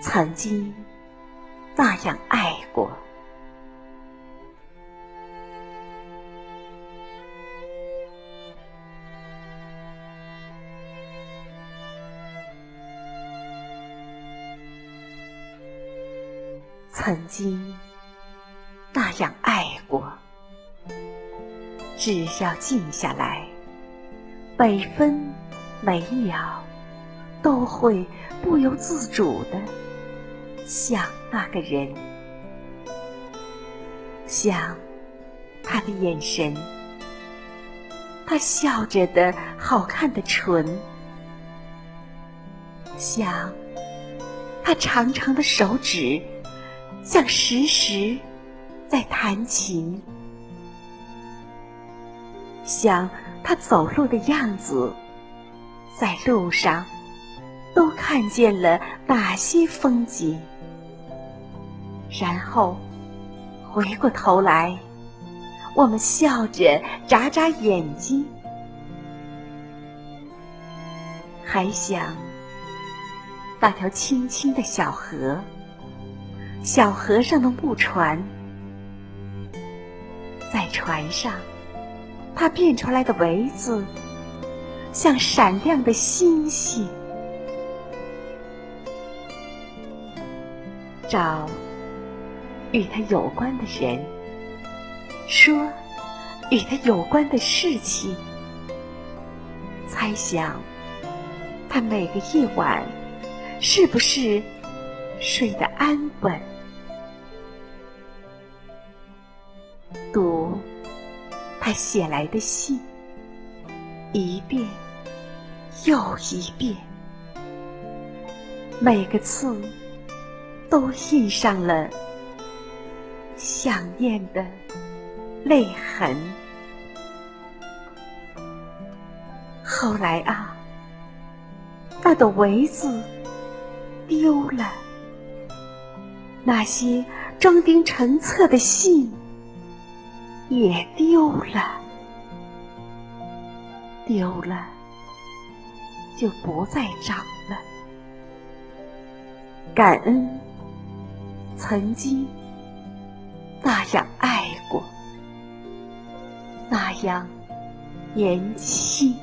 曾经那样爱过。曾经那样爱过，只要静下来，每分每秒都会不由自主的想那个人，想他的眼神，他笑着的好看的唇，想他长长的手指。像时时在弹琴，想他走路的样子，在路上都看见了哪些风景？然后回过头来，我们笑着眨眨眼睛，还想那条清清的小河。小河上的木船，在船上，它变出来的围子，像闪亮的星星。找与他有关的人，说与他有关的事情，猜想他每个夜晚是不是睡得安稳。读他写来的信，一遍又一遍，每个字都印上了想念的泪痕。后来啊，那朵围子丢了，那些装订成册的信。也丢了，丢了，就不再长了。感恩曾经那样爱过，那样年轻。